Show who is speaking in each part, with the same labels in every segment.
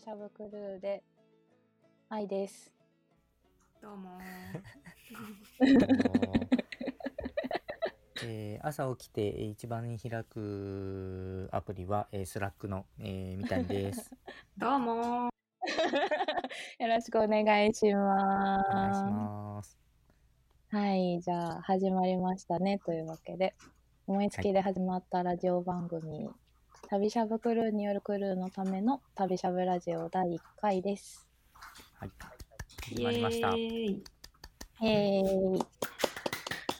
Speaker 1: 旅しゃぶクルーで、愛です。
Speaker 2: どうも
Speaker 3: えー朝起きてえー一番に開くアプリは、えー、 Slack の、えー、三谷です。
Speaker 2: どうも
Speaker 1: よろしくお願いし
Speaker 3: お願いし
Speaker 1: ま
Speaker 3: ます。
Speaker 1: す。はい、じゃあ始まりましたね。というわけで、思いつきで始まったラジオ番組、旅しゃぶクルーによるクルーのための旅しゃぶラジオ第1回です。
Speaker 3: はい。始まりました。
Speaker 2: イエーイ
Speaker 1: えー、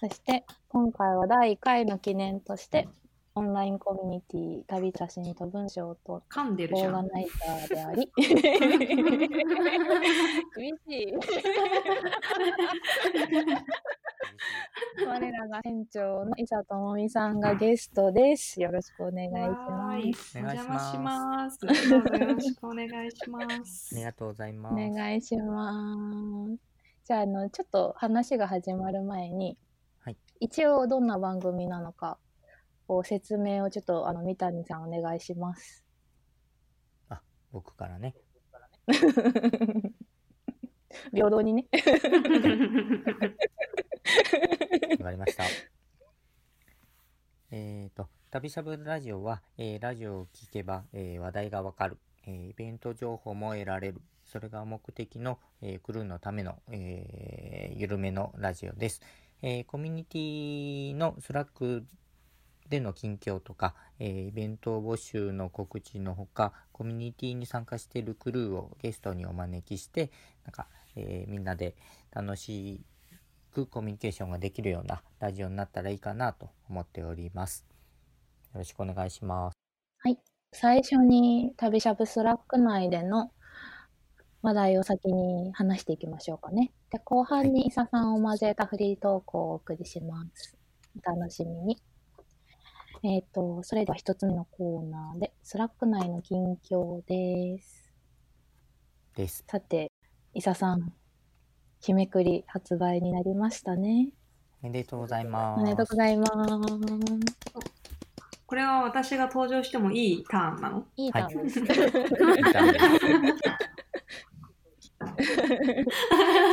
Speaker 1: そして今回は第1回の記念としてオンラインコミュニティ旅写真と文章と
Speaker 2: 噛んでる
Speaker 1: オーガナイザーであり 厳しい我らが店長の伊佐智美さんがゲストです。よろしくお願いします。
Speaker 2: お邪魔し
Speaker 3: ま
Speaker 2: ますよろしくお願いします。
Speaker 3: ありがとうございま
Speaker 1: お
Speaker 3: す。
Speaker 1: 願いします。じゃああのちょっと話が始まる前に、
Speaker 3: はい。
Speaker 1: 一応どんな番組なのかを説明をちょっとあの三谷さんお願いします。
Speaker 3: 僕からね。
Speaker 1: 平等にね
Speaker 3: わかりました。えっと、旅しゃぶラジオは、えーラジオを聞けば、えー話題がわかる、えーイベント情報も得られる。それが目的の、えークルーのための、えー緩めのラジオです。えーコミュニティの Slack での近況とか、えーイベント募集の告知のほか、コミュニティに参加しているクルーをゲストにお招きして、なんか、えーみんなで楽しいくコミュニケーションができるようなラジオになったらいいかなと思っております。よろしくお願いします。
Speaker 1: 最初に旅しゃぶ Slack 内での話題を先に話していきましょうかね。で後半に伊佐さんを交えたフリートークをお送りします。お楽しみに。えっ、と、それでは一つ目のコーナーで、 Slack 内の近況です。
Speaker 3: です。
Speaker 1: さて、伊佐さん、日めくり発売になりましたね。
Speaker 3: おめでとうございます。
Speaker 1: おめでとうございます。
Speaker 2: これは私が登場してもいいターンなの？
Speaker 1: いいターンです。
Speaker 3: いいターンです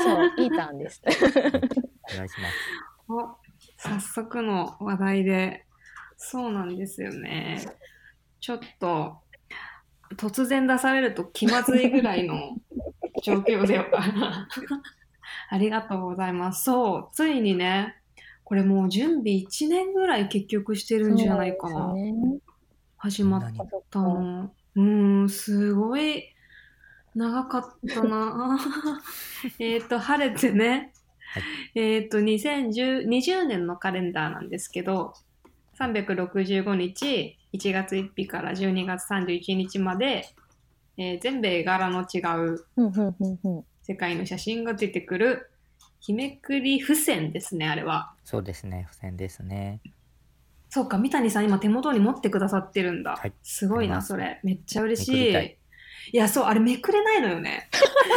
Speaker 1: そう、いいターンです。
Speaker 3: お願いします。
Speaker 2: お早速の話題でそうなんですよねちょっと突然出されると気まずいぐらいの状況ではありがとうございます。そうついにねこれもう準備1年ぐらい結局してるんじゃないかな、
Speaker 1: ね。
Speaker 2: 始まった
Speaker 1: か
Speaker 2: の。うーんすごい長かったな。えっと晴れてね、
Speaker 3: はい。
Speaker 2: えっと2010 20年のカレンダーなんですけど365日1月1日から12月31日まで、えー全部絵柄の違う。世界の写真が出てくる日めくり付箋ですねあれは。
Speaker 3: そうですね。付箋ですね。
Speaker 2: そうか三谷さん今手元に持ってくださってるんだ、
Speaker 3: はい。
Speaker 2: すごいなそれ。めっちゃ嬉しい。
Speaker 3: い。
Speaker 2: いやそうあれめくれないのよね。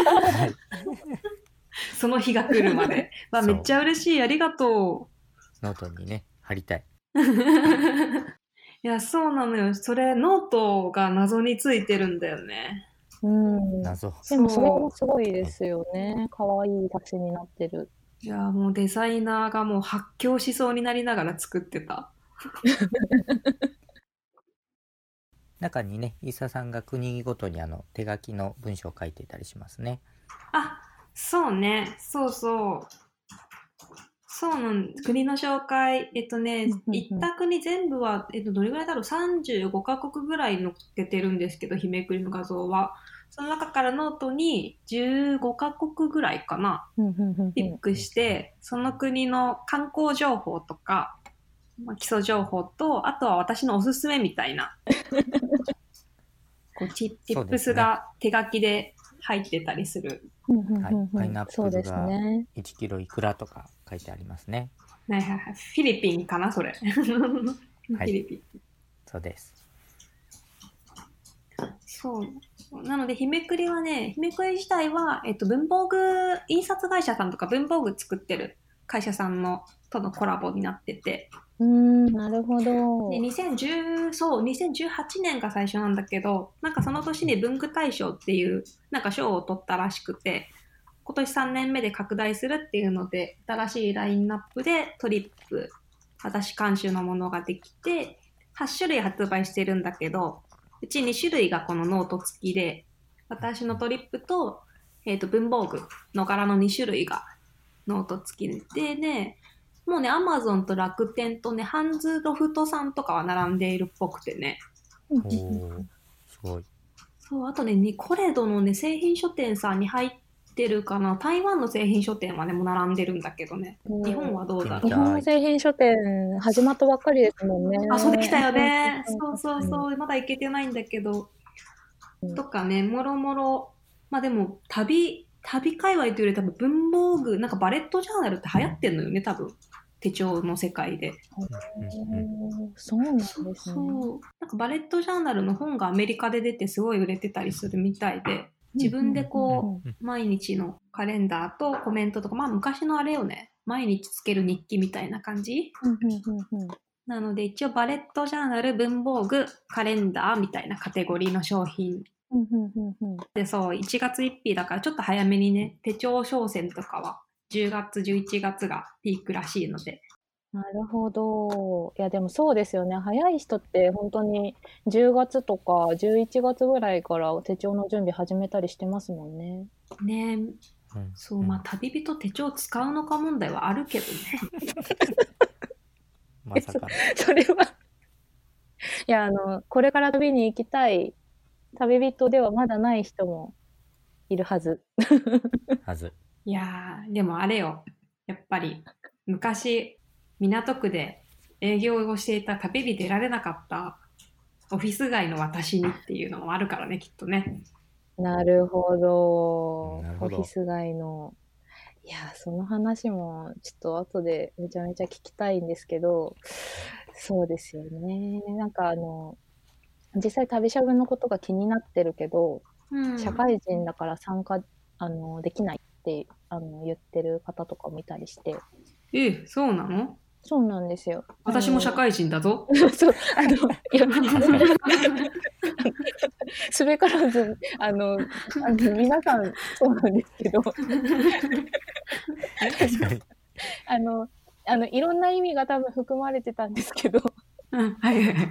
Speaker 3: はい。
Speaker 2: その日が来るまで。わ
Speaker 3: そう。
Speaker 2: めっちゃ嬉しい。ありがと
Speaker 3: ノートにね、貼りたい。
Speaker 2: う いやそうなのよ。それノートが謎についてるんだよね
Speaker 1: うん。
Speaker 3: 謎。
Speaker 1: でもそれもすごいですよね。可愛い写真になってる。
Speaker 2: いやもうデザイナーがもう発狂しそうになりながら作ってた
Speaker 3: 中にね、イーサさんが国ごとにあの手書きの文章を書いていたりしますね。
Speaker 2: あそうねそうそうそうなん国の紹介えっとね
Speaker 1: うんうんうん
Speaker 2: 行った国全部は、えっと、どれぐらいだろう？35カ国ぐらい載っけてるんですけど日めくりの画像はその中からノートに15カ国ぐらいかなピックして、その国の観光情報とか、まあ、基礎情報とあとは私のおすすめみたいな こうチティップスが手書きで入ってたりする
Speaker 3: はいパイナップルが
Speaker 1: そうですね。
Speaker 3: 1キロいくらとか書いてありますね。
Speaker 2: はいはいはい。フィリピンかな、それ。フィリピン。
Speaker 3: そうです。
Speaker 2: そう。なので、日めくりはね、日めくり自体は、えっと、文房具、印刷会社さんとか文房具作ってる会社さんのとのコラボになってて、
Speaker 1: うーん、なるほど。
Speaker 2: で2010そう2018年が最初なんだけどなんかその年に文具大賞っていうなんか賞を取ったらしくて今年3年目で拡大するっていうので新しいラインナップでトリップ私監修のものができて8種類発売してるんだけどうち2種類がこのノート付きで私のトリップと,、えー、と文房具の柄の2種類がノート付きでねもうね、アマゾンと楽天とね、ハンズロフトさんとかは並んでいるっぽくてね。
Speaker 1: うん
Speaker 3: おーすごい。
Speaker 2: そう、あとね、ニコレドのね、製品書店さんに入ってるかな？台湾の製品書店はね、もう並んでるんだけどね。
Speaker 1: うん
Speaker 2: 日本はどうだろ
Speaker 1: 日本の製品書店始まったばっかりですもんね。
Speaker 2: う。あ、そうできたよね。
Speaker 1: うん
Speaker 2: そうそうそう。まだ行けてないんだけど。
Speaker 1: うん
Speaker 2: とかね、もろもろ。まあでも、旅、旅界隈というより多分文房具、なんかバレットジャーナルって流行ってんのよね、多分。手帳の世界で。
Speaker 1: そうなんですね。
Speaker 2: そう。なんかバレットジャーナルの本がアメリカで出てすごい売れてたりするみたいで、自分でこ
Speaker 3: うん。
Speaker 2: 毎日のカレンダーとコメントとか、まあ昔のあれよね、毎日つける日記みたいな感じなので一応バレットジャーナル、文房具、カレンダーみたいなカテゴリーの商品。で、そう、1月1日だからちょっと早めにね、手帳商戦とかは10月、11月がピークらしいので、
Speaker 1: なるほど。いや、でもそうですよね。早い人って本当に10月とか11月ぐらいから手帳の準備始めたりしてますもんね。
Speaker 2: ね
Speaker 3: うん
Speaker 2: そう、まあ 旅人手帳使うのか問題はあるけどね。
Speaker 3: まさかの。
Speaker 1: それは いや、あの、これから旅に行きたい旅人ではまだない人もいるはず。
Speaker 3: はず。
Speaker 2: いやー、でもあれよ。やっぱり、昔、港区で営業をしていた旅に出られなかったオフィス街の私にっていうのもあるからね、きっとね。
Speaker 1: なるほど。
Speaker 3: なるほど
Speaker 1: オフィス街の。いや、その話もちょっと後でめちゃめちゃ聞きたいんですけど、そうですよね。なんかあの、実際旅しゃぶのことが気になってるけど、
Speaker 2: うん
Speaker 1: 社会人だから参加あのできないってあの言ってる方とかもいたりして、
Speaker 2: え、そうなの？
Speaker 1: そうなんですよ。
Speaker 2: 私も社会人だぞ。
Speaker 1: そう、あの、いや、すべからず、あの、あの皆さんそうなんですけど。あの、あの、いろんな意味が多分含まれてたんですけど、
Speaker 2: うん、はいはいはい。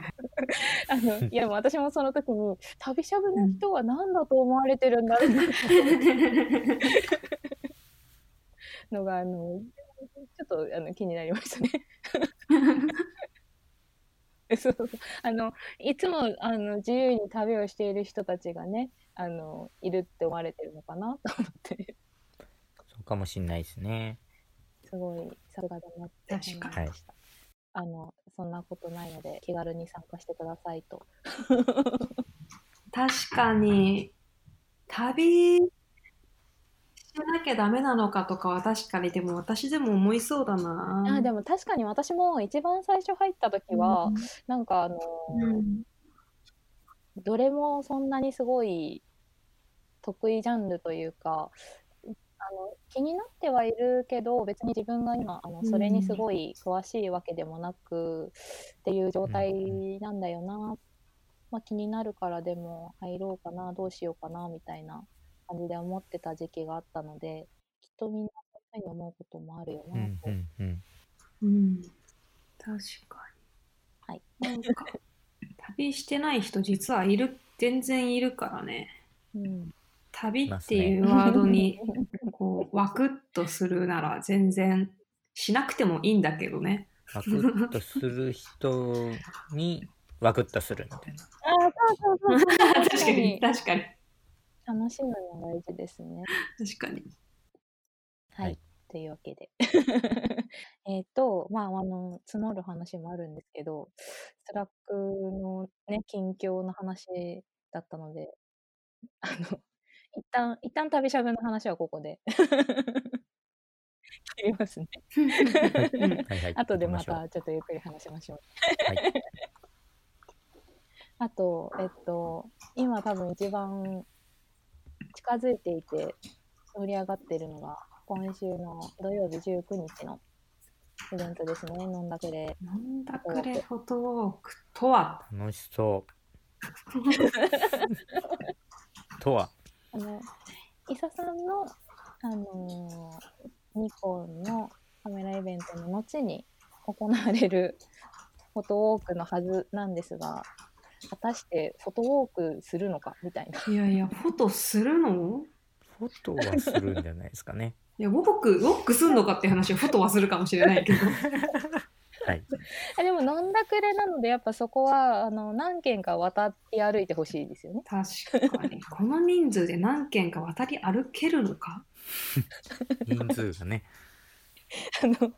Speaker 1: あの、いや、私もその時に、旅しゃぶの人は何だと思われてるんだろうなのが、あの、ちょっとあの気になりましたね。そうそうあのいつもあの自由に旅をしている人たちがねあのいるって思われてるのかな？と思って
Speaker 3: そうかもしんないですね。
Speaker 1: すごいさすがだなって思い
Speaker 2: 確
Speaker 3: かに
Speaker 1: ました。あのそんなことないので気軽に参加してくださいと。
Speaker 2: 確かに、旅してなきゃダメなのかとかは確かに、でも私でも思いそうだな。
Speaker 1: あでも確かに私も一番最初入った時は、なんかあの、
Speaker 2: うん。
Speaker 1: どれもそんなにすごい得意ジャンルというかあの気になってはいるけど別に自分が今あのそれにすごい詳しいわけでもなくっていう状態なんだよな、まあ、気になるからでも入ろうかなどうしようかなみたいな感じで思ってた時期があったのできっとみんなこういうふうに思うこともあるよ
Speaker 3: う
Speaker 1: なんと。
Speaker 3: うんうん。
Speaker 2: うん、確か
Speaker 1: はい、
Speaker 2: に。なんか、旅してない人実はいる、全然いるからね。
Speaker 1: うん
Speaker 2: 旅っていうワードに、こう、ワクッとするなら全然しなくてもいいんだけどね。
Speaker 3: ワクッとする人にワクッとするみたいな。
Speaker 1: あーそうそうそう
Speaker 2: 確かに、確かに。
Speaker 1: 楽しむのが大事ですね。
Speaker 2: 確かに。
Speaker 1: はい。
Speaker 3: はい
Speaker 1: というわけで。えっと、まあ、あの、募る話もあるんですけど、 Slack のね、近況の話だったので、あの、一旦、一旦旅しゃぶの話はここで。切りますね。
Speaker 2: うん
Speaker 3: はいはい。
Speaker 1: 後でまたちょっとゆっくり話しましょう。
Speaker 3: はい。
Speaker 1: あと、えっと、今多分一番近づいていて盛り上がっているのが、今週の土曜日19日のイベントですね。飲んだくれ。
Speaker 2: 飲んだくれフォトウォークとは？
Speaker 3: 楽しそう。とは、
Speaker 1: あの、伊佐さんの、あのーニコンのカメライベントの後に行われるフォトウォークのはずなんですが、果たしてフォトウォークするのかみたいな。
Speaker 2: いやいや、フォトするの？
Speaker 3: フォトはするんじゃないですかね。
Speaker 2: いや、ウォーク、ウォークすんのかっていう話をフォトはするかもしれないけど。
Speaker 3: はい。
Speaker 1: えでも飲んだくれなのでやっぱそこはあの何軒か渡って歩いてほしいですよね。
Speaker 2: 確かに。この人数で何軒か渡り歩けるのか？
Speaker 3: 人数がね。
Speaker 1: あの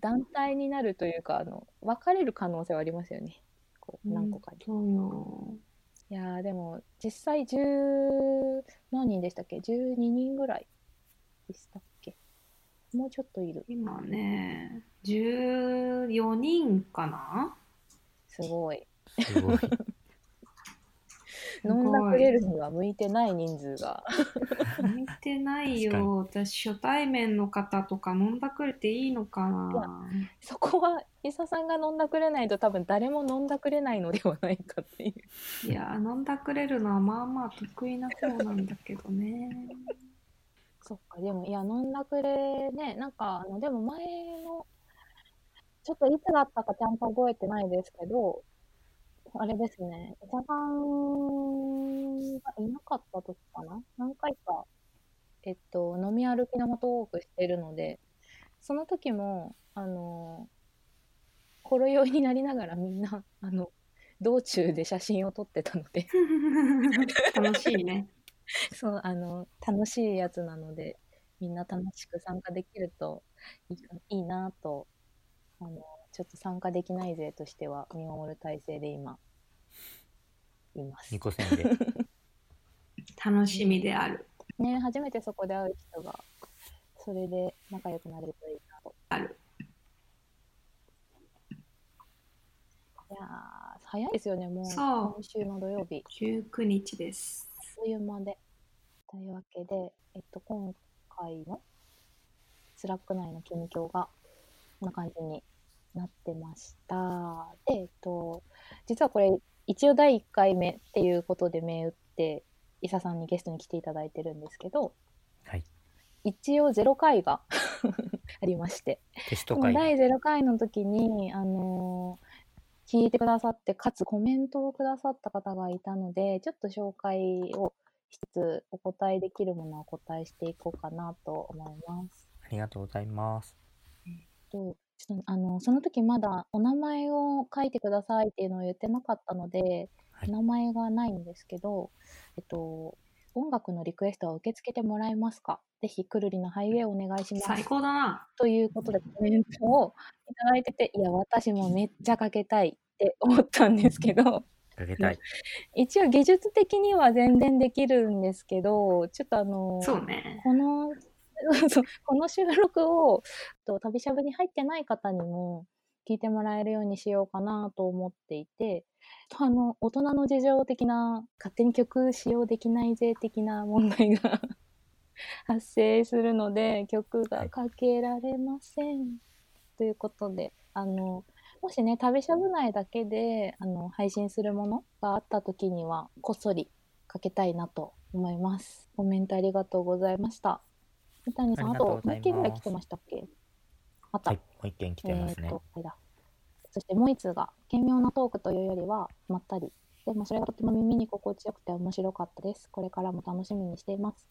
Speaker 1: 団体になるというかあの分かれる可能性はありますよね。こう何個かに。
Speaker 2: そうよ。
Speaker 1: いやーでも実際10何人でしたっけ ?12 人ぐらいでしたっけ？もうちょっといる。
Speaker 2: 今ね、14人かな？
Speaker 1: すごい。
Speaker 3: すごい。
Speaker 1: 飲んだくれるには向いてない人数が。
Speaker 2: 向いてないよ。私、初対面の方とか飲んだくれていいのかな
Speaker 1: そこは伊佐さんが飲んだくれないと多分誰も飲んだくれないのではないかっていう。
Speaker 2: いや、飲んだくれるのはまあまあ得意な方なんだけどね。
Speaker 1: そっか、でも、いや、飲んだくれね、なんか、あの、でも前の、ちょっといつだったかちゃんと覚えてないですけど、あれですね、伊佐さんがいなかった時かな？何回か、えっと、飲み歩きのフォトウォークしてるので、その時も、あの、ほろ酔いになりながらみんな、あの、道中で写真を撮ってたので、
Speaker 2: 楽しいね。
Speaker 1: そう、あの、楽しいやつなので、みんな楽しく参加できるといいかいいなと、あの、ちょっと参加できない勢としては見守る体制で今、います
Speaker 3: 2。個線で。
Speaker 2: 楽しみである。
Speaker 1: ね、初めてそこで会う人が、それで仲良くなれるといいなと。
Speaker 2: ある。
Speaker 1: いやー、早いですよね、もう、
Speaker 2: そう
Speaker 1: 今週の土曜日。
Speaker 2: 19日です。
Speaker 1: あっという間で。というわけで、えっと、今回の Slack 内の近況が、こんな感じになってました。で、えっと、実はこれ、一応第1回目っていうことで銘打って、伊佐さんにゲストに来ていただいてるんですけど、
Speaker 3: はい。
Speaker 1: 一応0回が ありまして、
Speaker 3: テスト会。
Speaker 1: この第0回の時に、あのー聞いてくださって、かつコメントをくださった方がいたので、ちょっと紹介をしつつ、お答えできるものはお答えしていこうかなと思います。
Speaker 3: ありがとうございます。
Speaker 1: とちょっとあのその時まだお名前を書いてくださいっていうのを言ってなかったので、
Speaker 3: はい
Speaker 1: 名前がないんですけど、えっと、音楽のリクエストは受け付けてもらえますか？ぜひ、くるりのハイウェイお願いします。
Speaker 2: 最高だな。
Speaker 1: ということでコメントをいただいてて、いや、私もめっちゃかけたいって思ったんですけど、
Speaker 3: かけたい。
Speaker 1: 一応技術的には全然できるんですけど、ちょっとあの、
Speaker 2: そうね。
Speaker 1: この、そうこの収録を、と旅しゃぶに入ってない方にも聞いてもらえるようにしようかなと思っていて、あの、大人の事情的な、勝手に曲使用できない税的な問題が 発生するので、曲がかけられません。ということで、あの、もしね、旅しゃぶ内だけで、あの、配信するものがあった時には、こっそりかけたいなと思います。コメントありがとうございました。三谷さん、あ
Speaker 3: と
Speaker 1: もう一件ぐらい来てましたっけ？あった。
Speaker 3: はい。もう一件来てますね
Speaker 1: えー。と、あれだ。そしてもう一つが、軽妙なトークというよりは、まったり。でもそれがとても耳に心地よくて面白かったです。これからも楽しみにしています。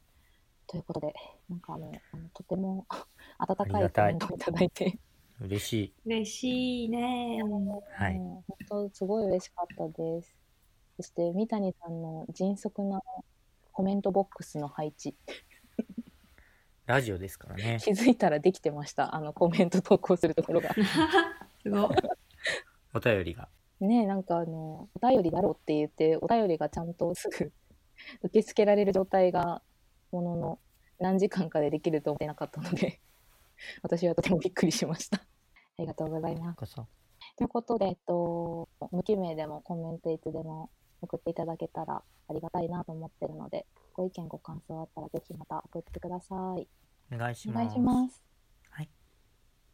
Speaker 1: ということで、なんかあの、あのとても 温かいコメントをいただいて、
Speaker 3: 嬉しい。
Speaker 2: 嬉しいね。
Speaker 3: はい
Speaker 1: もう本当すごい嬉しかったです。そして三谷さんの迅速なコメントボックスの配置、
Speaker 3: ラジオですからね。
Speaker 1: 気づいたらできてました。あのコメント投稿するところが。
Speaker 2: すごい。
Speaker 3: お便りが。
Speaker 1: ねえ、なんかあの、お便りだろうって言って、お便りがちゃんとすぐ受け付けられる状態が、ものの何時間かでできると思ってなかったので、私はとてもびっくりしました。ありがとうございます。
Speaker 3: こそ。
Speaker 1: ということで、えっと、無記名でもコメントいつでも送っていただけたらありがたいなと思ってるので、ご意見、ご感想あったらぜひまた送ってください。
Speaker 3: お願いし
Speaker 1: お
Speaker 3: ます。
Speaker 1: 願いします。
Speaker 3: はい。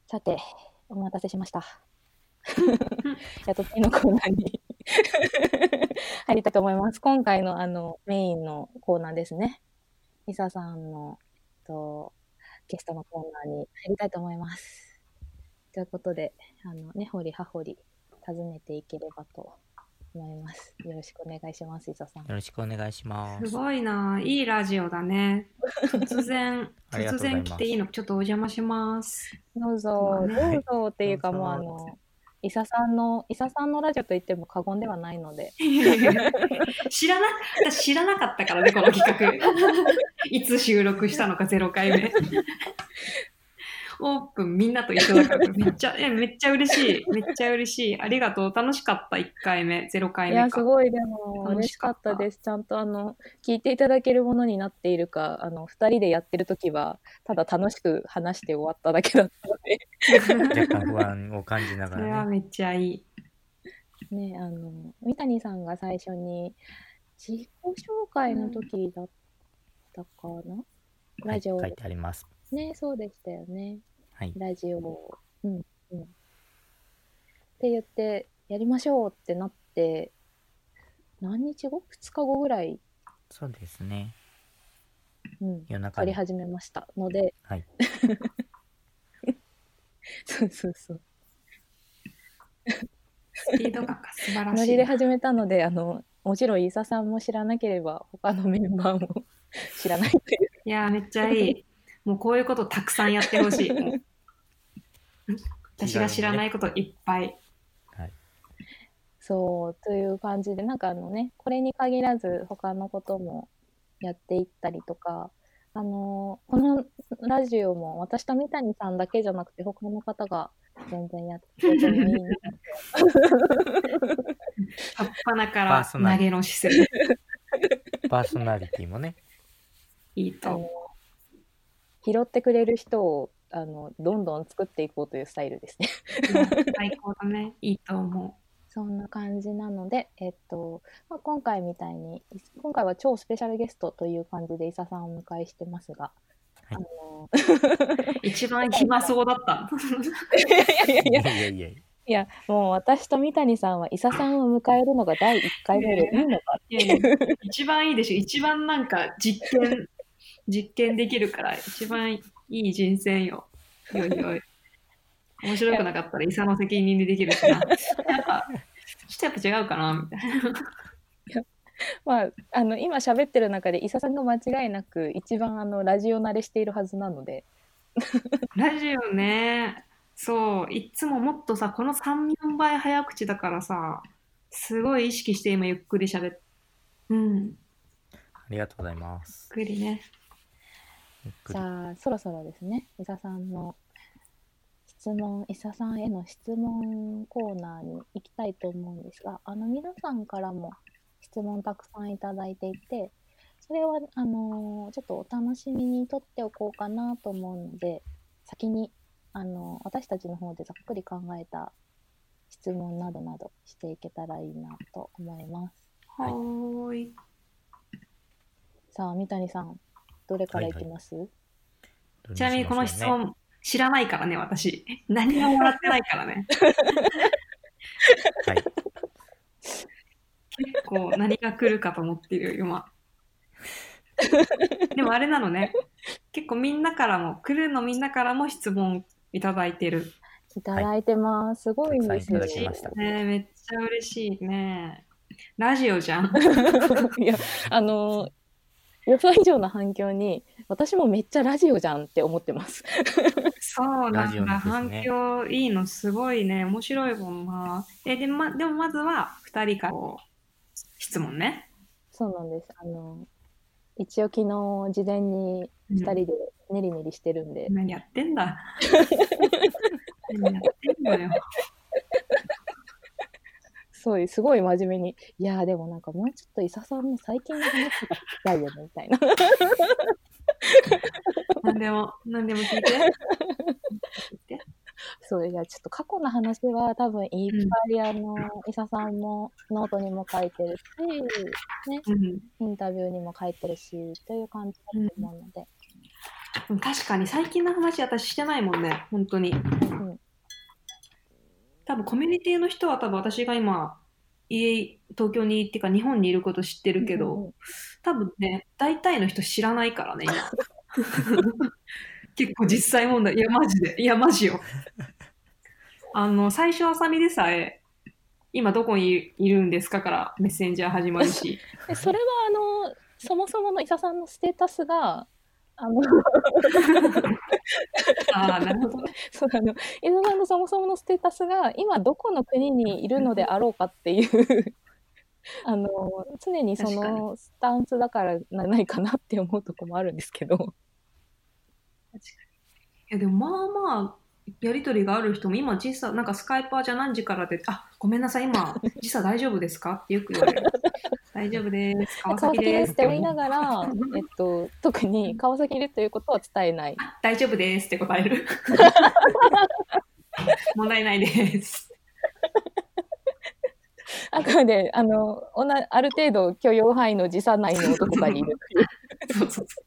Speaker 1: さて、お待たせしました。やっと次のコーナーに 入りたいと思います。今回のあのメインのコーナーですね。リサさんの、えっと、ゲストのコーナーに入りたいと思います。ということで、あの、根掘り葉掘り尋ねていければと思います。よろしくお願いします、リサさん。
Speaker 3: よろしくお願いしますす。
Speaker 2: ごいな。いいラジオだね。突然、突然来ていいのちょっとお邪魔します。
Speaker 1: どうぞ、どうぞっていうか、
Speaker 3: どうぞ
Speaker 1: もうあの、伊佐さんの、伊佐さんのラジオと言っても過言ではないので、
Speaker 2: 知らな、私知らなかったからね、この企画。いつ収録したのか0回目。オープンみんなと一緒だから、めっちゃ、え、めっちゃ嬉しい。めっちゃ嬉しい。ありがとう。楽しかった、1回目、0回
Speaker 1: いや。すごい、でも、
Speaker 2: 楽
Speaker 1: 嬉しか
Speaker 2: しかった
Speaker 1: です。ちゃんと、あの、聞いていただけるものになっているか、あの、二人でやってるときは、ただ楽しく話して終わっただけだったので、
Speaker 3: 若干不安を感じな
Speaker 2: そ
Speaker 3: がらね。
Speaker 2: れはめっちゃいい。
Speaker 1: ね、あの、三谷さんが最初に、自己紹介の時だったかな、
Speaker 3: はい、
Speaker 1: ラジオ、
Speaker 3: 書いてあります。
Speaker 1: ね、そうでしたよね。
Speaker 3: はい。
Speaker 1: ラジオを、うん、うん。って言って、やりましょうってなって、何日後 ?2 日後ぐらい、
Speaker 3: そうですね。
Speaker 1: うん、
Speaker 3: 夜中に。
Speaker 1: 撮り始めましたので、
Speaker 3: はい。
Speaker 1: そうそうそう。
Speaker 2: スピード感が素晴らしい
Speaker 1: ノリで。始めたので、あの、もちろん伊佐さんも知らなければ、他のメンバーも 知らないという。
Speaker 2: いやー、めっちゃいい。もうこういうことたくさんやってほしい。私が知らないこといっぱい。
Speaker 3: はい。
Speaker 1: そう、という感じで、なんかあのね、これに限らず他のこともやっていったりとか、あのこのラジオも私と三谷さんだけじゃなくて他の方が全然やってもいいな
Speaker 2: 葉っぱなか
Speaker 3: パー
Speaker 2: ら
Speaker 3: ソナリ
Speaker 2: 投げの姿勢。
Speaker 3: パーソナリティもね。
Speaker 2: いいと思う。
Speaker 1: 拾ってくれる人をあのどんどん作っていこうというスタイルですね。
Speaker 2: 最高だね。いいと思
Speaker 1: そんな感じなので、えっと、まあ、今回みたいに、今回は超スペシャルゲストという感じで伊佐さんをお迎えしてますが、
Speaker 3: はい
Speaker 1: あの
Speaker 2: う。一番暇そうだった。
Speaker 1: いやいやいや
Speaker 3: いやいやいや。
Speaker 1: いや、もう私と三谷さんは伊佐さんを迎えるのが第1回目でいいのか。
Speaker 2: いやいや一番いいでしょ。一番なんか実験、実験できるから、一番いい人選よ。よいよい。面白くなかったら、イサの責任でできるしな。やっぱ、ちょっとやっぱ違うかな、みたいな。
Speaker 1: まあ、あの今喋ってる中で伊佐さんが間違いなく一番あのラジオ慣れしているはずなので、
Speaker 2: ラジオね、そう、いっつももっとさ、この3、4倍早口だからさ、すごい意識して今ゆっくり喋って、うん、
Speaker 3: ありがとうございます。ゆっくり
Speaker 1: じゃあそろそろですね、伊佐さんの質問、伊佐さんへの質問コーナーに行きたいと思うんですが、あの皆さんからも質問たくさんいただいていて、それはあのちょっとお楽しみにとっておこうかなと思うので、先にあの私たちの方でざっくり考えた質問などなどしていけたらいいなと思います。
Speaker 2: はーい。
Speaker 1: さあ、三谷さん、どれからいきます、
Speaker 2: ちなみにこの質
Speaker 3: どれしましょうね
Speaker 2: 問知らないからね、私。何ももらってないからね。
Speaker 3: はい。
Speaker 2: 結構何が来るかと思ってるよ、今。でもあれなのね。結構みんなからも、来るのみんなからも質問いただいてる。
Speaker 1: いただいてます。すごいんですよ。
Speaker 2: ねえめっちゃ嬉しいね。ラジオじゃん。
Speaker 1: いや、あの、予想以上の反響に、私もめっちゃラジオじゃんって思ってます。
Speaker 2: そうなんだ。
Speaker 3: ですね
Speaker 2: 反響いいのすごいね。面白いもんな。え、で、ま、でもまずは2人から質問ね。
Speaker 1: そうなんです。あの、一応昨日事前に2人でネリネリしてるんで、
Speaker 2: 何やってんだ。何やってんのよ。
Speaker 1: そうすごい真面目に、いやーでもなんかもうちょっと伊佐さんの最近の話聞きたいよね、みたいな。
Speaker 2: 何でも、何でも聞いて。聞いて
Speaker 1: そういや、ちょっと過去の話は多分いっぱい、あの、伊佐さんもノートにも書いてるし、ね、
Speaker 2: うん
Speaker 1: インタビューにも書いてるし、という感じだと思うので、
Speaker 2: うん。確かに最近の話私してないもんね。本当に。
Speaker 1: そう
Speaker 2: 多分コミュニティの人は多分私が今、家、東京にっていうか日本にいること知ってるけど、多分ね、大体の人知らないからね、今。結構実際問題。いや、マジで。いや、マジよ。あの、最初、あさみでさえ、今どこにいるんですかからメッセンジャー始まるし。
Speaker 1: でそれはあのそもそもの伊佐さんのステータスがあの
Speaker 2: ああ、なるほどね。
Speaker 1: そうあの伊佐さんのそもそものステータスが今どこの国にいるのであろうかっていう あの常にそ
Speaker 2: 確か
Speaker 1: のスタンスだからないかなって思うとこもあるんですけど
Speaker 2: いや、でもまあまあ、やりとりがある人も今時差、なんかスカイパーじゃ何時からで、あ、ごめんなさい、今、時差大丈夫ですかってよく言われる。大丈夫です。川
Speaker 1: 川崎
Speaker 2: 崎で
Speaker 1: ですすって言いながら、えっと、特に川崎いるということは伝えない。
Speaker 2: あ大丈夫ですって答える。問題ないです。
Speaker 1: あくまであのおなある程度許容範囲の時差内のどこかにいる。
Speaker 2: そうそうそう。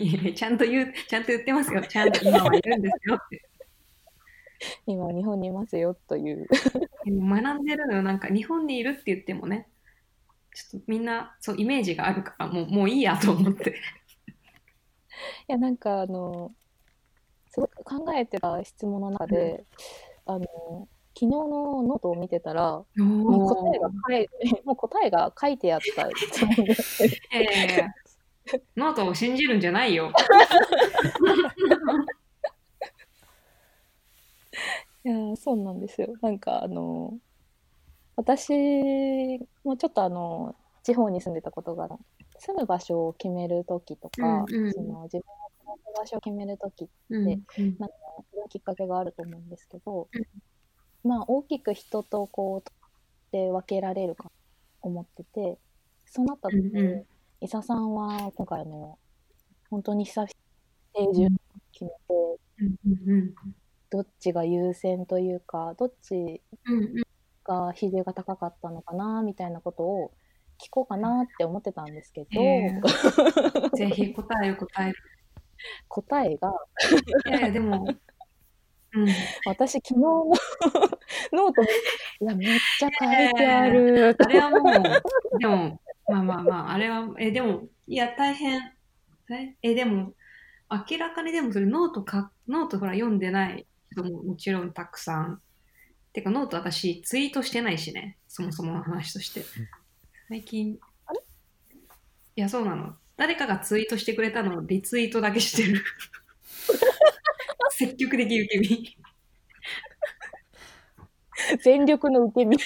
Speaker 2: いやちゃんと言う、ちゃんと言ってますよ。ちゃんと今はいるんですよって。
Speaker 1: 今日本にいますよという。
Speaker 2: 学んでるのよ。なんか日本にいるって言ってもね、ちょっとみんな、そう、イメージがあるから、もう、もういいやと思って。
Speaker 1: いやなんかあのすごく考えてた質問の中で、あの昨日のノートを見てたらもう答えが書い もう答えが書いてあった質問で
Speaker 2: ええノートを信じるんじゃないよ。
Speaker 1: いやーそうなんですよ。なんかあの私もちょっとあの地方に住んでたことが住む場所を決める時とか、
Speaker 2: うんうん。
Speaker 1: その自分の暮らす場所を決める時
Speaker 2: うん
Speaker 1: でまあ、いろんなきっかけがあると思うんですけど、まあ大きく人とこうで分けられるかと思っててそうなった時に、
Speaker 2: うん。う
Speaker 1: 伊佐さんは今回の本当に久々に定住決めて、
Speaker 2: うんうん
Speaker 1: どっちが優先というかどっちが比例が高かったのかなみたいなことを聞こうかなって思ってたんですけど、
Speaker 2: え ぜひ答える答える。
Speaker 1: 答えが？
Speaker 2: いやいや、でも、うん。
Speaker 1: 私昨日の ノートにいやめっちゃ書いてある、
Speaker 2: あれはもう、でも、まあまあまあ、あれは、え、でも、いや、大変。え、えでも、明らかにでもそれノートか、ノートほら読んでない人ももちろんたくさん。てか、ノート私ツイートしてないしね。そもそもの話として。最近。
Speaker 1: あれ？
Speaker 2: いや、そうなの。誰かがツイートしてくれたのをリツイートだけしてる。積極的受け身。
Speaker 1: 全力の受け身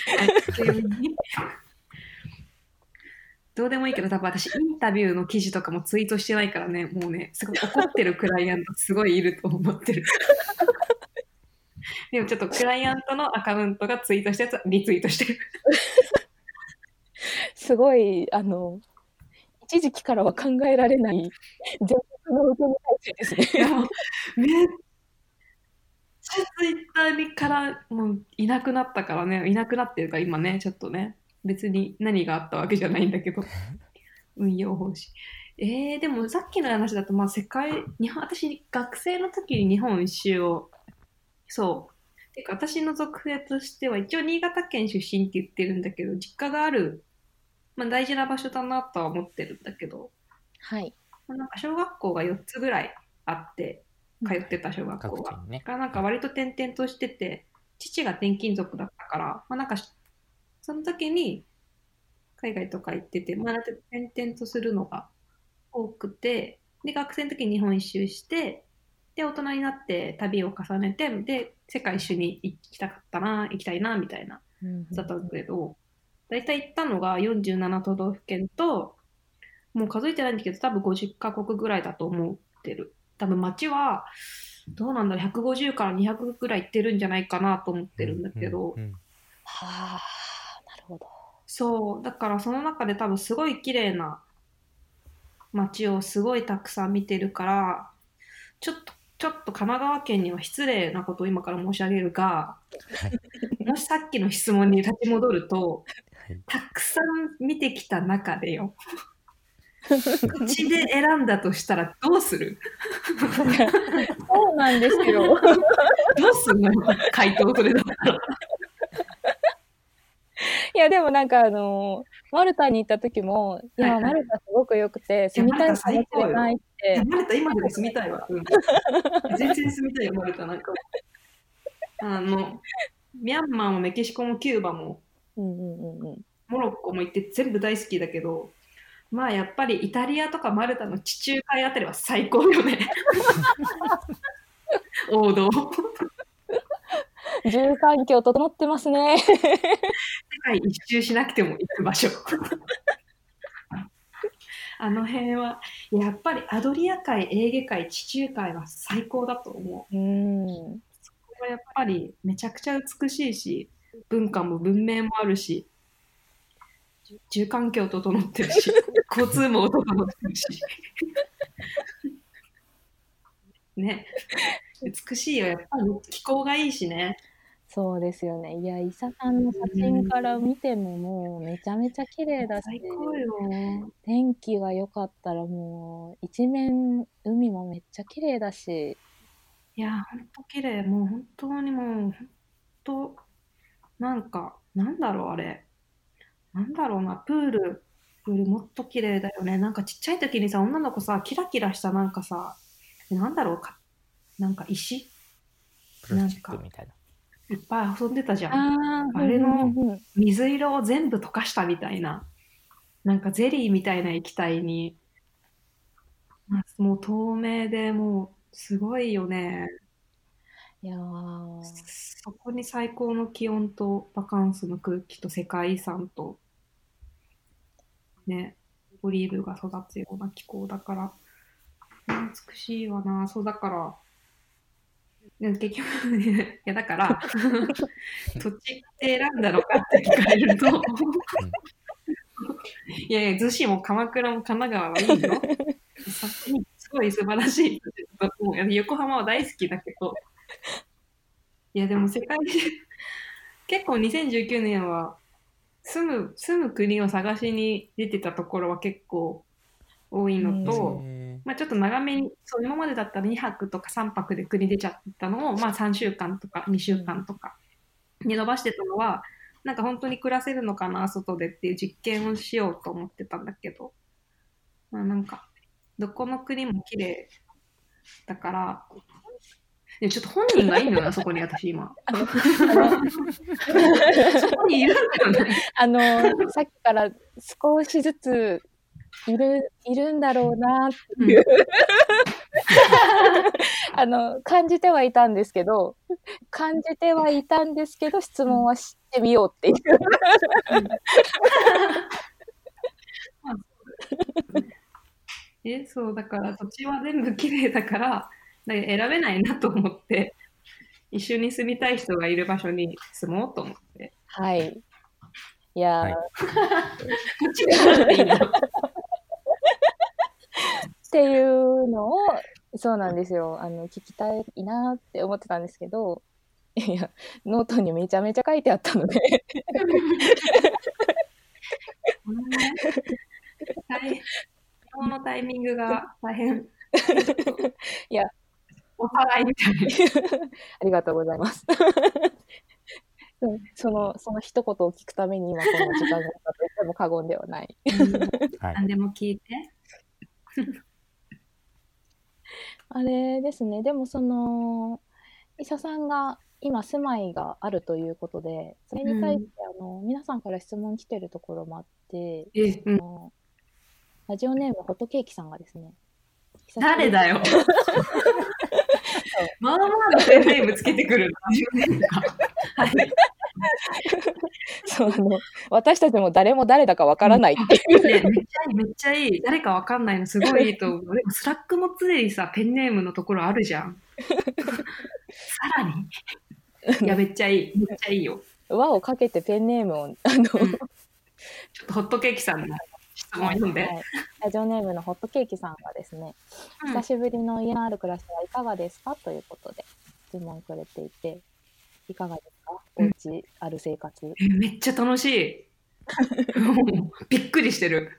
Speaker 2: どうでもいいけど、多分私、インタビューの記事とかもツイートしてないからね、もうね、すごい怒ってるクライアントすごいいると思ってる。でもちょっとクライアントのアカウントがツイートしたやつはリツイートしてる。
Speaker 1: すごいあの一時期からは考えられない全力の受け身体制ですね。
Speaker 2: めっちゃツイッターにからもういなくなったからね、いなくなってるから今ね、ちょっとね、別に何があったわけじゃないんだけど、運用方針。えー、でもさっきの話だと、まあ世界、日本、私学生の時に日本一周を、そう。てか私の属性としては、一応新潟県出身って言ってるんだけど、実家がある、まあ大事な場所だなとは思ってるんだけど、
Speaker 1: はい。
Speaker 2: まあなんか小学校が4つぐらいあって、通ってた小学校が。
Speaker 3: ね
Speaker 2: だ。からなんか割と転々としてて、父が転勤族だったから、まあなんかし、その時に海外とか行ってて、まあなんか転々とするのが多くて、で、学生の時に日本一周して、で、大人になって旅を重ねて、で、世界一周に行きたかったな、行きたいな、みたいなだったんだけど、大体行ったのが47都道府県と、もう数えてないんだけど、多分50カ国ぐらいだと思ってる。多分街は、どうなんだろう、150から200ぐらい行ってるんじゃないかなと思ってるんだけど、
Speaker 3: うんうん
Speaker 1: はあ。
Speaker 2: そう、だからその中で多分すごい綺麗な街をすごいたくさん見てるから、ちょっと、ちょっと神奈川県には失礼なことを今から申し上げるが、
Speaker 3: はい
Speaker 2: もしさっきの質問に立ち戻ると、
Speaker 3: はい
Speaker 2: たくさん見てきた中でよ。口で選んだとしたらどうする？
Speaker 1: そうなんですよ。
Speaker 2: どうすんの回答それだったら。
Speaker 1: いや、でもなんかあの、マルタに行った時も、いや、マルタすごく良くて、住みたいかもしれないって、
Speaker 2: マルタ今でも住みたいわ。うん、全然住みたいよ、マルタなんか。あの、ミャンマーもメキシコもキューバも
Speaker 1: うんうんうんうん。
Speaker 2: モロッコも行って全部大好きだけど、まあやっぱりイタリアとかマルタの地中海あたりは最高よね。王道。
Speaker 1: 住環境整ってますね。
Speaker 2: 世界一周しなくても行く場所。あの辺は、やっぱりアドリア海、エーゲ海、地中海は最高だと思う。
Speaker 1: うん。
Speaker 2: そこはやっぱりめちゃくちゃ美しいし、文化も文明もあるし、住環境整ってるし、交通網整ってるし。ね。美しいよ。やっぱり気候がいいしね。
Speaker 1: そうですよね。いや、伊佐さんの写真から見てももうめちゃめちゃ綺麗だし、
Speaker 2: 最高よ。
Speaker 1: 天気が良かったらもう一面海もめっちゃ綺麗だし、
Speaker 2: いや、ほんと綺麗。もう本当にもう、本当、なんか、なんだろう、あれ。なんだろうな、プールよりもっと綺麗だよね。なんかちっちゃい時にさ、女の子さ、キラキラしたなんかさ、なんだろうか、なんか石？
Speaker 3: プラスチックみたいな。
Speaker 2: いっぱい遊んでたじゃん。
Speaker 1: あ
Speaker 2: あれの水色を全部溶かしたみたいな、なんかゼリーみたいな液体に、まあもう透明でもう、すごいよね。
Speaker 1: いやー。
Speaker 2: そこに最高の気温とバカンスの空気と世界遺産と、ね、オリーブが育つような気候だから、美しいわな。そうだから、ね結局、いやだから、土地って選んだのかって聞かれると、いやいや、逗子も鎌倉も神奈川はいいよ。さすごい素晴らしい横浜は大好きだけど、いやでも世界中、結構2019年は住む、住む国を探しに出てたところは結構多いのと、
Speaker 3: へ
Speaker 2: まあ、ちょっと長めにそう今までだったら2泊とか3泊で国出ちゃったのを、まあ、3週間とか2週間とかに伸ばしてたのはなんか本当に暮らせるのかな外でっていう実験をしようと思ってたんだけど、まあ、なんかどこの国も綺麗だから。ちょっと本人がいいのよなそこに私今。そこにいるんだよね
Speaker 1: あの、さっきから少しずついる、いるんだろうなっていう、あの、感じてはいたんですけど、感じてはいたんですけど、質問はしてみようっていう。
Speaker 2: えそうだから土地は全部綺麗だからだから選べないなと思って一緒に住みたい人がいる場所に住もうと思って。
Speaker 1: はい。いやー、
Speaker 3: はい。
Speaker 2: こっ
Speaker 1: ていうのを、そうなんですよ。あの、聞きたいなって思ってたんですけど、いや、ノートにめちゃめちゃ書いてあったので、
Speaker 2: このね大変このタイミングが大変
Speaker 1: いや
Speaker 2: おさらいみたい
Speaker 1: ありがとうございます。う んその、その一言を聞くために今この時間があったと言っても過言ではない。
Speaker 3: はい。
Speaker 2: 何でも聞いて
Speaker 1: あれですね、でもその、医者さんが今住まいがあるということで、それに対して、あの、皆さんから質問来てるところもあって、
Speaker 2: え、うん、
Speaker 1: あのラジオネームホットケーキさんがですね、
Speaker 2: 誰だよ。まあまあのペンネームつけてくる。はい
Speaker 1: そうあの私たちも誰も誰だかわからないっていう。
Speaker 2: ね、めっちゃいい、めっちゃいい。誰かわかんないのすごいいいと思う。でも Slack も常にさ、ペンネームのところあるじゃん。さらにいや、めっちゃいい。めっちゃいいよ。
Speaker 1: 輪をかけてペンネームを、あの、
Speaker 2: うんちょっとホットケーキさんの質問読んで。
Speaker 1: はいラジオネームのホットケーキさんがですね、
Speaker 2: うん
Speaker 1: 久しぶりの家のある暮らしはいかがですか？ということで質問くれていて、いかがですか？お
Speaker 2: うん
Speaker 1: 家ある生活。
Speaker 2: えめっちゃ楽しい。びっくりしてる。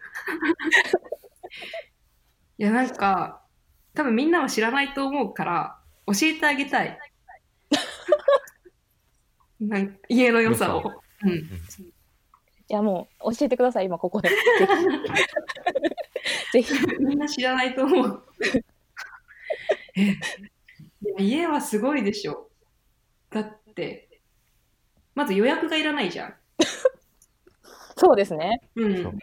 Speaker 2: いや、なんか、多分みんなは知らないと思うから、教えてあげたい。なんか家の良さを。うん。
Speaker 1: いや、もう教えてください、今ここで。ぜひ。
Speaker 2: みんな知らないと思う。えいや家はすごいでしょ。だって、まず予約がいらないじゃん。
Speaker 1: そうですね。
Speaker 2: うん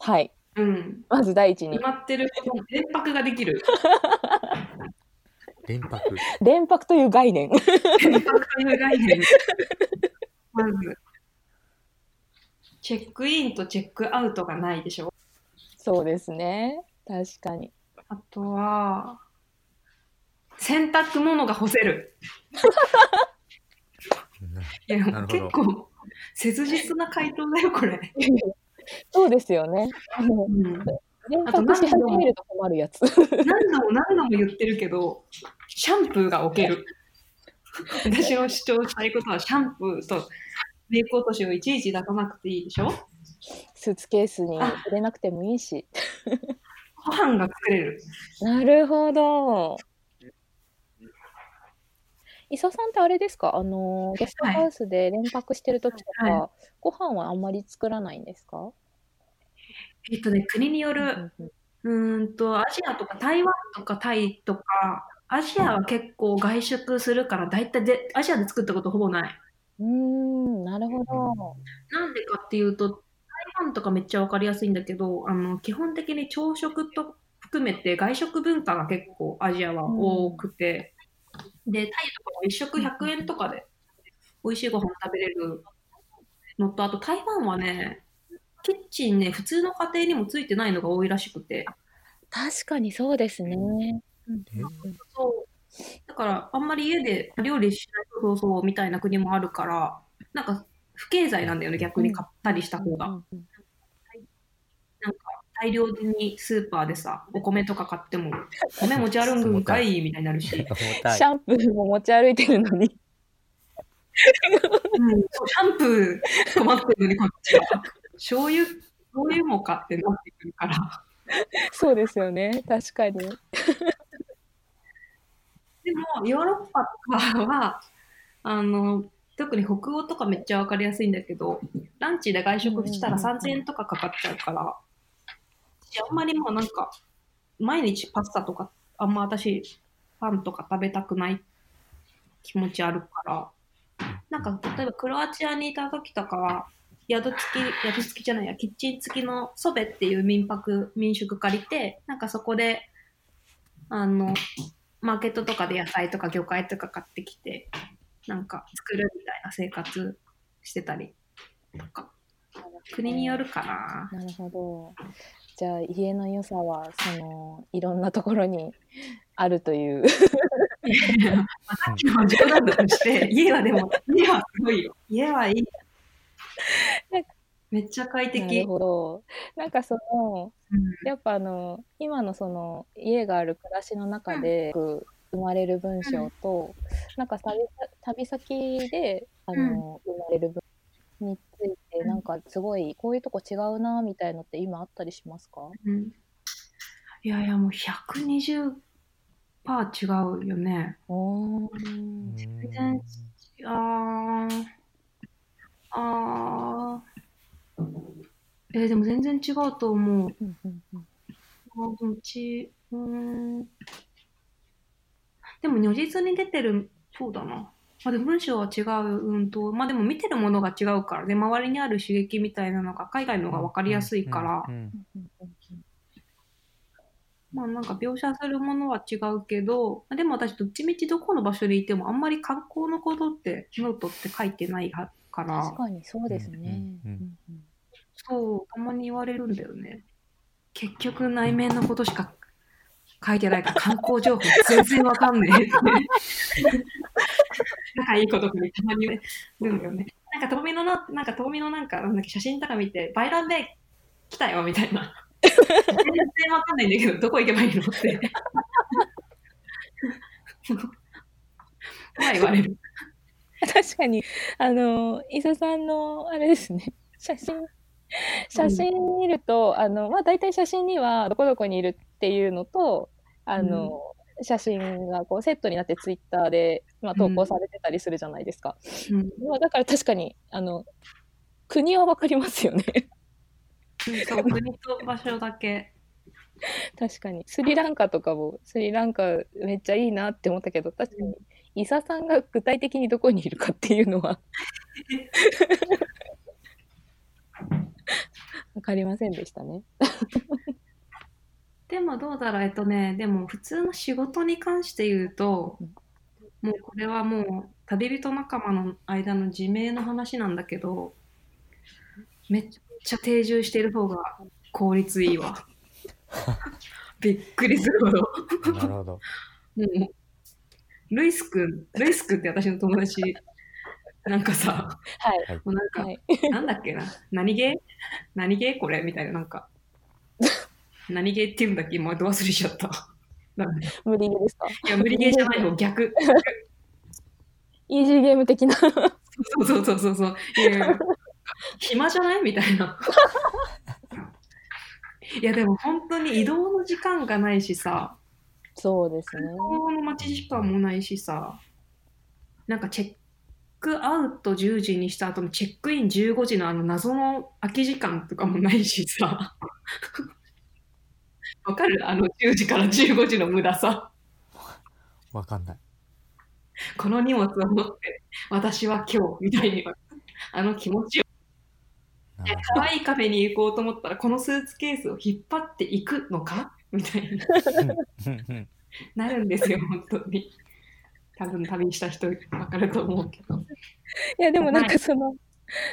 Speaker 1: はい。
Speaker 2: ん。
Speaker 1: まず第一に
Speaker 2: 決。まってる連泊ができる。
Speaker 3: 連泊。
Speaker 1: 連泊という概念。
Speaker 2: 連泊という概念。まず、チェックインとチェックアウトがないでしょ。
Speaker 1: そうですね。確かに。
Speaker 2: あとは、洗濯物が干せる。いや、結構、切実な回答だよ、これ。
Speaker 1: そうですよね。あの
Speaker 2: うん
Speaker 1: 連泊し始めると困るやつ。
Speaker 2: 何度も何度も言ってるけど、シャンプーが置ける。私の主張したいことは、シャンプーとメイク落としをいちいち出さなくていいでしょ？
Speaker 1: スーツケースに入れなくてもいいし。
Speaker 2: ご飯が作れる。
Speaker 1: なるほど。伊佐さんってあれですか？あの、ゲストハウスで連泊してる時とか、
Speaker 2: は
Speaker 1: ご飯はあんまり作らないんですか？
Speaker 2: えっとね、国による、
Speaker 1: うん
Speaker 2: と、アジアとか台湾とかタイとか、アジアは結構外食するから、大体で、アジアで作ったことほぼない。
Speaker 1: うーん、なるほど。
Speaker 2: なんでかっていうと、台湾とかめっちゃわかりやすいんだけど、あの、基本的に朝食と含めて外食文化が結構アジアは多くて、で、タイとかも一食100円とかで美味しいご飯食べれるのと、あと台湾はね、キッチンね、普通の家庭にもついてないのが多いらしくて、
Speaker 1: 確かにそうですね。
Speaker 3: え？
Speaker 2: そう。だから、あんまり家で料理しないとそうそうみたいな国もあるから、なんか不経済なんだよね、逆に買ったりした方が。
Speaker 1: うんうん
Speaker 2: なんか大量にスーパーでさ、お米とか買っても、米持ち歩くんかい みたいになるし、
Speaker 1: シ。ャンプーも持ち歩いてるのに。
Speaker 2: うん、そうシャンプー困ってるのにこっちは。醤油、醤油もかってなってくるから。
Speaker 1: そうですよね。確かに。
Speaker 2: でも、ヨーロッパとかは、あの、特に北欧とかめっちゃわかりやすいんだけど、ランチで外食したら
Speaker 1: うんうんうん
Speaker 2: 3000円とかかかっちゃうから、あんまりもうなんか、毎日パスタとか、あんま私、パンとか食べたくない気持ちあるから、なんか、例えばクロアチアにいた時とかは、宿付き、宿付きじゃないや、キッチン付きのソベっていう民泊、民宿借りて、なんかそこで、あの、マーケットとかで野菜とか魚介とか買ってきて、なんか作るみたいな生活してたりとか、国によるかな。
Speaker 1: なるほど。じゃあ家の良さはそのいろんなところにあるという。
Speaker 2: まあさっきの冗談だとして、家はでも、家はすごいよ。家はいい。めっちゃ快
Speaker 1: な
Speaker 2: 適。
Speaker 1: るほど。なんかその
Speaker 2: うん
Speaker 1: やっぱあの今のその家がある暮らしの中で生まれる文章と、なんか旅旅先であの、生まれる文について
Speaker 2: うん
Speaker 1: なんかすごいこういうとこ違うなみたいのって今あったりしますか？
Speaker 2: うんいやいや、もう120%違うよね。
Speaker 1: おー
Speaker 2: 全然あーあーえーでも全然違うと思う。
Speaker 1: うんうんうん
Speaker 2: あでもち、うーん。でも如実に出てる、そうだな。まあ、でも文章は違う、うんと、まあでも見てるものが違うから、で、周りにある刺激みたいなのが海外の方が分かりやすいから、
Speaker 3: うん
Speaker 1: うんうんうん
Speaker 2: まあなんか描写するものは違うけど、でも私どっちみちどこの場所にいてもあんまり観光のことってノートって書いてないから
Speaker 1: 確、かにそうですね。
Speaker 2: そう、たまに言われるんだよね。結局内面のことしか書いてないから観光情報全然わかんねえって。仲いい子とかにたまに 言うんだよね。なんか、ともみのな、なんか、ともみのなんか、なんだっけ、写真とか見て、バイランで来たよ、みたいな。全然わかんないんだけど、どこ行けばいいのって。まあ言われる。
Speaker 1: 確かにあの伊佐さんのあれですね写真写真見ると、あの、まあ、大体写真にはどこどこにいるっていうのと、あの、写真がこうセットになってツイッターで、まあ、投稿されてたりするじゃないですか。
Speaker 2: うん
Speaker 1: まあ、だから確かに、あの、国はわかりますよね。
Speaker 2: そう国と場所だけ。
Speaker 1: 確かに。スリランカとかも、スリランカめっちゃいいなって思ったけど、確かに、伊佐さんが具体的にどこにいるかっていうのは わかりませんでしたね。
Speaker 2: でもどうだろう、えっとね、でも普通の仕事に関して言うと、もうこれはもう旅人仲間の間の自明の話なんだけど、めっちゃ定住している方が効率いいわ。びっくりするほど。
Speaker 3: なるほど。
Speaker 2: もう、ルイス君、ルイス君って私の友達、なんかさ、
Speaker 1: はい。
Speaker 2: もうなんか、
Speaker 1: はい。
Speaker 2: なんだっけな、何ゲー？何ゲーこれ？みたいな、なんか、何ゲーって言うんだっけ今、ど忘れしちゃった。
Speaker 1: 無理ですか？
Speaker 2: いや、無理ゲーじゃないよ、逆。
Speaker 1: イージーゲーム的な。
Speaker 2: そうそうそうそうそう。いやいや暇じゃない？みたいな。いや、でも本当に移動の時間がないしさ、
Speaker 1: そうですね。
Speaker 2: 空港の待ち時間もないしさ、なんかチェックアウト10時にした後のチェックイン15時のあの謎の空き時間とかもないしさ。わかる？あの10時から15時の無駄さ。
Speaker 3: わかんない。
Speaker 2: この荷物を持って、私は今日みたいに、あの気持ちを。可愛いカフェに行こうと思ったら、このスーツケースを引っ張っていくのか？みたいに
Speaker 3: ほどうん
Speaker 2: なるんですよ、本当に。多分旅した人わかると思うけど。
Speaker 1: いや、でもなんかその、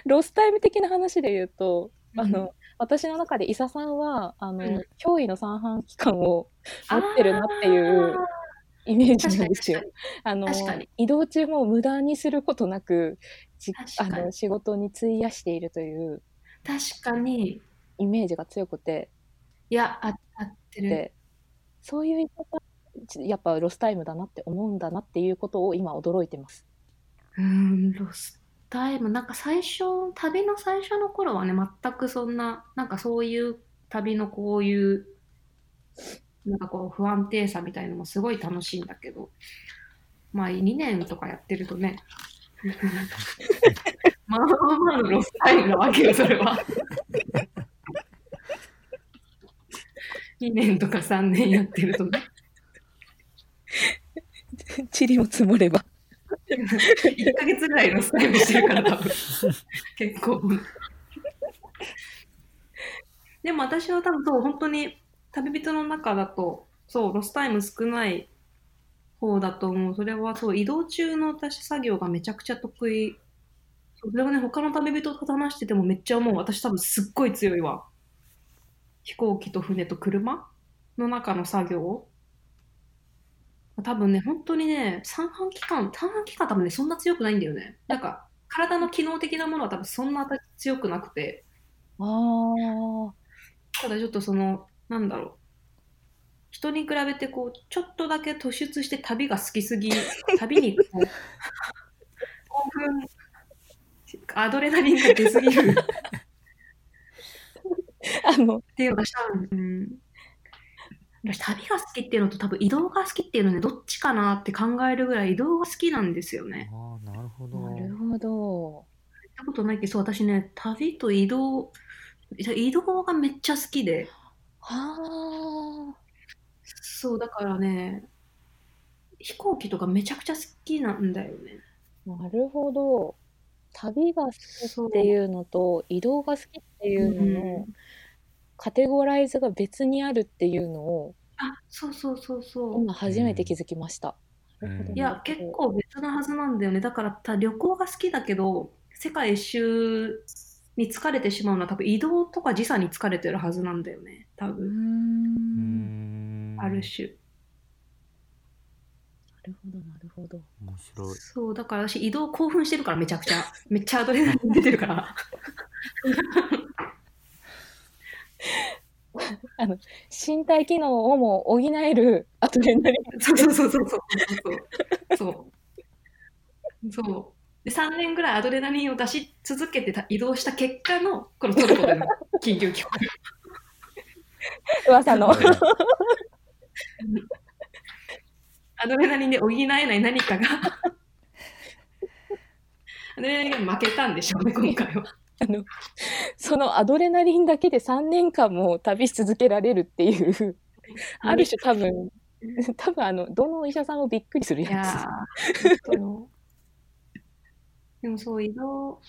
Speaker 1: ロスタイム的な話で言うと、あの、私の中で伊佐さんは、あの、
Speaker 2: うん
Speaker 1: 驚異の三半期間を持ってるなっていうイメージなんですよ
Speaker 2: 確。
Speaker 1: あの
Speaker 2: 確かに
Speaker 1: 移動中も無駄にすることなくあの仕事に費やしているという
Speaker 2: 確かに。
Speaker 1: イメージが強くて
Speaker 2: いや、あ合ってる。
Speaker 1: でそういう言い方やっぱロスタイムだなって思うんだなっていうことを今驚いてます。
Speaker 2: うーん、ロスタイム。なんか最初、旅の最初の頃はね、全くそんな、なんかそういう旅のこういう、なんかこう不安定さみたいのもすごい楽しいんだけど、まあ2年とかやってるとね、まあまあまあのロスタイムなわけよ、それは。2年とか3年やってるとね。
Speaker 1: 塵も積もれば。
Speaker 2: 1ヶ月ぐらいロスタイムしてるから多分。結構。でも私は多分そう本当に旅人の中だとそうロスタイム少ない方だと思う。それはそう移動中の私作業がめちゃくちゃ得意。それはね他の旅人と話しててもめっちゃ思う。私多分すっごい強いわ。飛行機と船と車の中の作業多分ね、本当にね、三半規管、三半規管多分ね、そんな強くないんだよね。なんか、体の機能的なものは多分そんな強くなくて、
Speaker 1: ああ、
Speaker 2: ただちょっとその、なんだろう。人に比べてこう、ちょっとだけ突出して旅が好きすぎ、旅にこう、興奮、アドレナリンが出すぎるっ
Speaker 1: あの、
Speaker 2: ていうのがしたうん。私旅が好きっていうのと多分移動が好きっていうのね、どっちかなって考えるぐらい移動が好きなんですよね。
Speaker 3: ああ、なるほど。
Speaker 1: なるほど。
Speaker 2: やったことないけど、そう私ね、旅と移動、移動がめっちゃ好きで、
Speaker 1: はあ、
Speaker 2: そう、だからね、飛行機とかめちゃくちゃ好きなんだよね。
Speaker 1: なるほど。旅が好きっていうのと移動が好きっていうのの
Speaker 2: うん
Speaker 1: カテゴライズが別にあるっていうのを
Speaker 2: あ、そうそうそうそう。
Speaker 1: 今初めて気づきました。
Speaker 3: うん
Speaker 2: いや、結構別なはずなんだよね。だからた旅行が好きだけど、世界一周に疲れてしまうのは多分移動とか時差に疲れてるはずなんだよね。多。分。ある種。
Speaker 1: るほど、なるほど。
Speaker 3: 面白い。
Speaker 2: そう、だから私移動興奮してるからめちゃくちゃ。めっちゃアドレナリン出てるから。
Speaker 1: あの、身体機能をも補えるアドレナリン。
Speaker 2: そうそうそうそうそうそうそう。そう。で、3年ぐらいアドレナリンを出し続けてた移動した結果の、このトルコでの緊急帰国。
Speaker 1: 噂の。
Speaker 2: アドレナリンで補えない何かが、アドレナリンが負けたんでしょうね、今回は。
Speaker 1: あの、そのアドレナリンだけで3年間も旅し続けられるっていう、ある種多分、多分あの、どのお医者さんもびっくりする
Speaker 2: いや
Speaker 1: や
Speaker 2: ー、本当のでもそう、移動、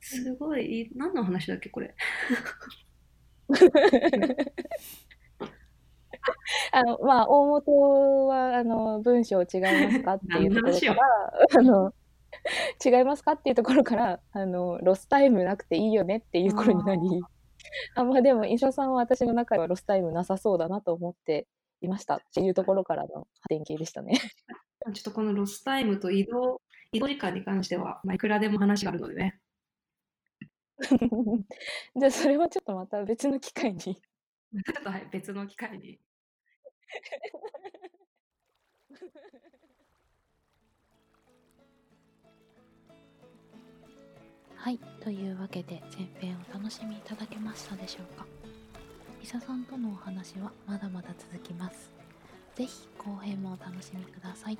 Speaker 2: すごい、い何の話だっけ、これ。
Speaker 1: つ。あの、まあ、大元は、あの、文章違いますかっていうところから、あの、違いますかっていうところから、あの、ロスタイムなくていいよねっていうところになり、あまあでも、医者さんは私の中ではロスタイムなさそうだなと思っていましたっていうところからの発展系でしたね。
Speaker 2: ちょっとこのロスタイムと移動、移動時間に関しては、まあ、いくらでも話があるのでね。
Speaker 1: じゃあ、それはちょっとまた別の機会に。
Speaker 2: ちょっとはい別の機会に。
Speaker 1: はい、というわけで前編お楽しみいただけましたでしょうか。医者さんとのお話はまだまだ続きます。是非後編もお楽しみください。